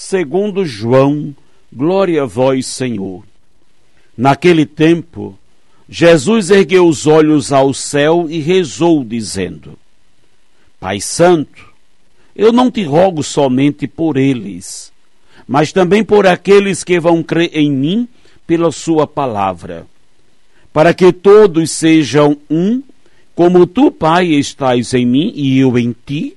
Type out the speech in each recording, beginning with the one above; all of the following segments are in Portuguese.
segundo João, glória a vós, Senhor. Naquele tempo, Jesus ergueu os olhos ao céu e rezou, dizendo: Pai Santo, eu não te rogo somente por eles, mas também por aqueles que vão crer em mim pela Sua palavra para que todos sejam um, como tu, Pai, estás em mim e eu em ti,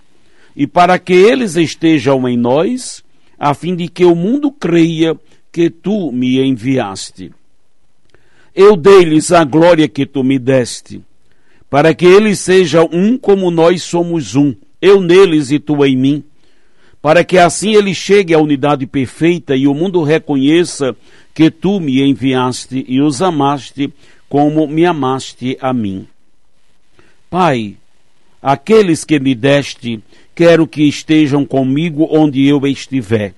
e para que eles estejam em nós, a fim de que o mundo creia que tu me enviaste. Eu dei-lhes a glória que tu me deste, para que eles sejam um como nós somos um, eu neles e tu em mim, para que assim ele chegue à unidade perfeita e o mundo reconheça que tu me enviaste e os amaste como me amaste a mim. Pai, aqueles que me deste, quero que estejam comigo onde eu estiver,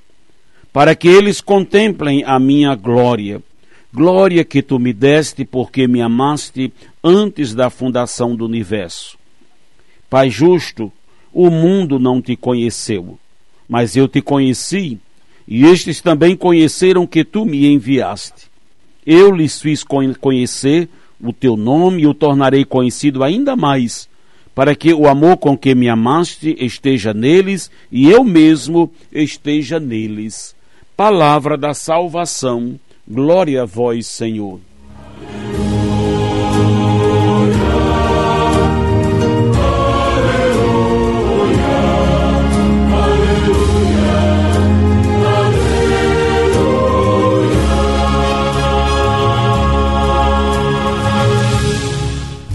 para que eles contemplem a minha glória. Glória que tu me deste porque me amaste antes da fundação do universo. Pai justo, o mundo não te conheceu, mas eu te conheci, e estes também conheceram que tu me enviaste. Eu lhes fiz conhecer o teu nome e o tornarei conhecido ainda mais, para que o amor com que me amaste esteja neles e eu mesmo esteja neles. Palavra da salvação. Glória a vós, Senhor.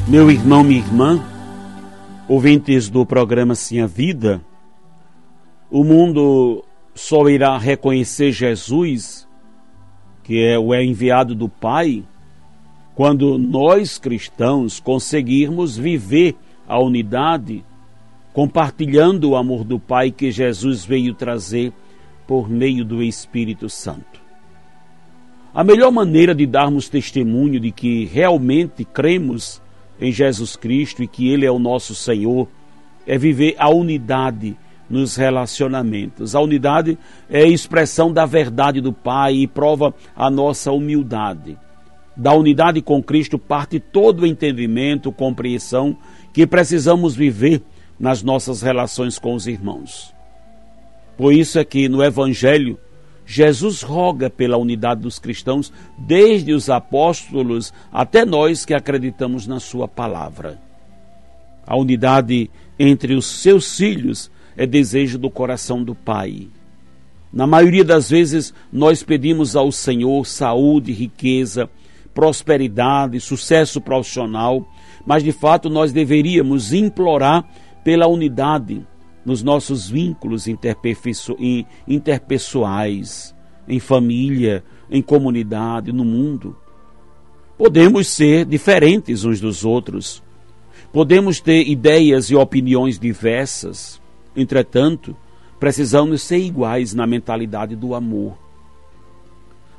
Meu irmão, minha irmã, ouvintes do programa Sim a Vida, o mundo só irá reconhecer Jesus, que é o enviado do Pai, quando nós cristãos conseguirmos viver a unidade, compartilhando o amor do Pai que Jesus veio trazer por meio do Espírito Santo. A melhor maneira de darmos testemunho de que realmente cremos em Jesus Cristo e que Ele é o nosso Senhor, é viver a unidade nos relacionamentos. A unidade é expressão da verdade do Pai e prova a nossa humildade. Da unidade com Cristo parte todo o entendimento, compreensão que precisamos viver nas nossas relações com os irmãos. Por isso é que no Evangelho Jesus roga pela unidade dos cristãos, desde os apóstolos até nós que acreditamos na Sua palavra. A unidade entre os seus filhos é desejo do coração do Pai. Na maioria das vezes, nós pedimos ao Senhor saúde, riqueza, prosperidade, sucesso profissional, mas de fato nós deveríamos implorar pela unidade nos nossos vínculos interpessoais, em família, em comunidade, no mundo. Podemos ser diferentes uns dos outros, podemos ter ideias e opiniões diversas, entretanto, precisamos ser iguais na mentalidade do amor.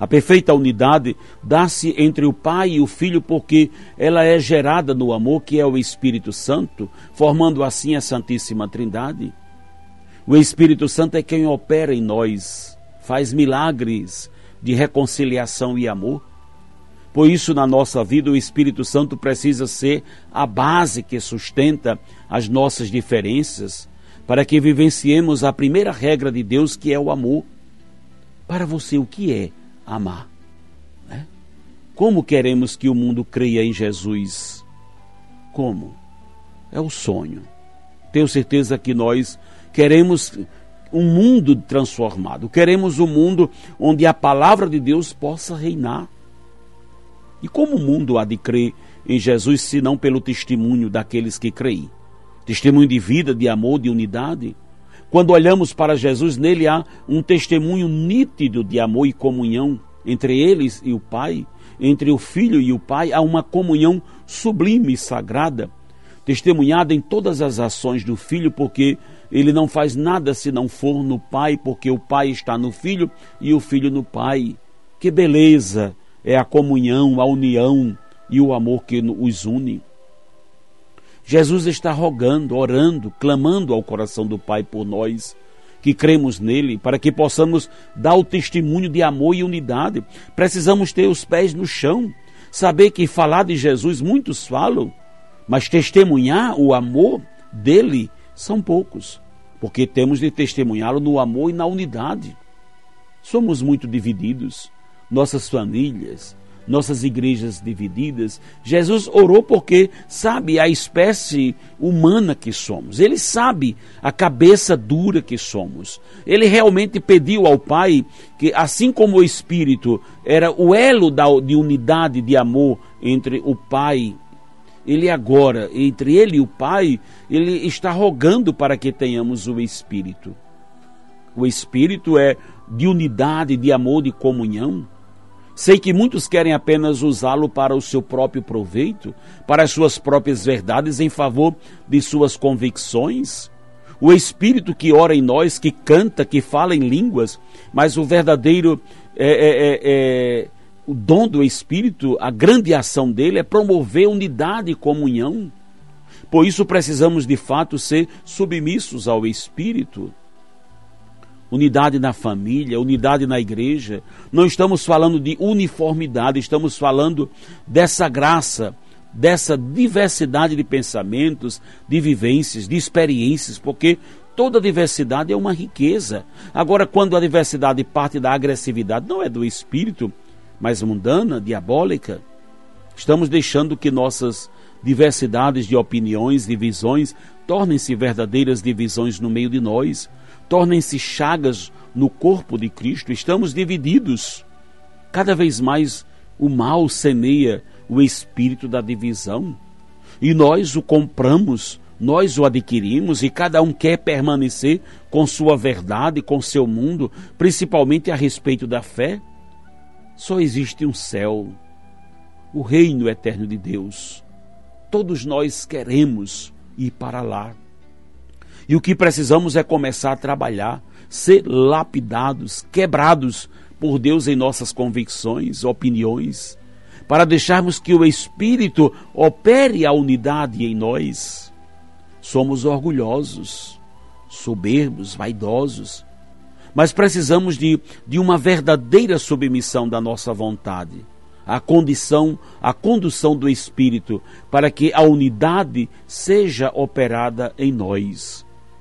A perfeita unidade dá-se entre o Pai e o Filho porque ela é gerada no amor que é o Espírito Santo, formando assim a Santíssima Trindade. O Espírito Santo é quem opera em nós, faz milagres de reconciliação e amor. Por isso, na nossa vida, o Espírito Santo precisa ser a base que sustenta as nossas diferenças, para que vivenciemos a primeira regra de Deus, que é o amor. Para você, o que é amar. Né? Como queremos que o mundo creia em Jesus? Como? É o sonho. Tenho certeza que nós queremos um mundo transformado, queremos um mundo onde a palavra de Deus possa reinar. E como o mundo há de crer em Jesus, se não pelo testemunho daqueles que creem? Testemunho de vida, de amor, de unidade? Quando olhamos para Jesus, nele há um testemunho nítido de amor e comunhão entre eles e o Pai, entre o Filho e o Pai, há uma comunhão sublime e sagrada, testemunhada em todas as ações do Filho, porque ele não faz nada se não for no Pai, porque o Pai está no Filho e o Filho no Pai. Que beleza é a comunhão, a união e o amor que os une. Jesus está rogando, orando, clamando ao coração do Pai por nós que cremos nele, para que possamos dar o testemunho de amor e unidade. Precisamos ter os pés no chão, saber que falar de Jesus muitos falam, mas testemunhar o amor dele são poucos, porque temos de testemunhá-lo no amor e na unidade. Somos muito divididos, nossas famílias, nossas igrejas divididas. Jesus orou porque sabe a espécie humana que somos. Ele sabe a cabeça dura que somos. Ele realmente pediu ao Pai que, assim como o Espírito era o elo da, de unidade, de amor entre o Pai ele agora, entre ele e o Pai, ele está rogando para que tenhamos o Espírito. O Espírito é de unidade, de amor, de comunhão. Sei que muitos querem apenas usá-lo para o seu próprio proveito, para as suas próprias verdades, em favor de suas convicções. O Espírito que ora em nós, que canta, que fala em línguas, mas o verdadeiro é, é, é, é o dom do Espírito, a grande ação dele é promover unidade e comunhão. Por isso precisamos de fato ser submissos ao Espírito unidade na família, unidade na igreja. Não estamos falando de uniformidade, estamos falando dessa graça, dessa diversidade de pensamentos, de vivências, de experiências, porque toda diversidade é uma riqueza. Agora, quando a diversidade parte da agressividade, não é do espírito, mas mundana, diabólica, estamos deixando que nossas diversidades de opiniões, de visões, tornem-se verdadeiras divisões no meio de nós tornem-se chagas no corpo de Cristo, estamos divididos. Cada vez mais o mal semeia o espírito da divisão. E nós o compramos, nós o adquirimos e cada um quer permanecer com sua verdade, com seu mundo, principalmente a respeito da fé. Só existe um céu, o reino eterno de Deus. Todos nós queremos ir para lá. E o que precisamos é começar a trabalhar, ser lapidados, quebrados por Deus em nossas convicções, opiniões, para deixarmos que o Espírito opere a unidade em nós. Somos orgulhosos, soberbos, vaidosos, mas precisamos de, de uma verdadeira submissão da nossa vontade a condição, a condução do Espírito, para que a unidade seja operada em nós.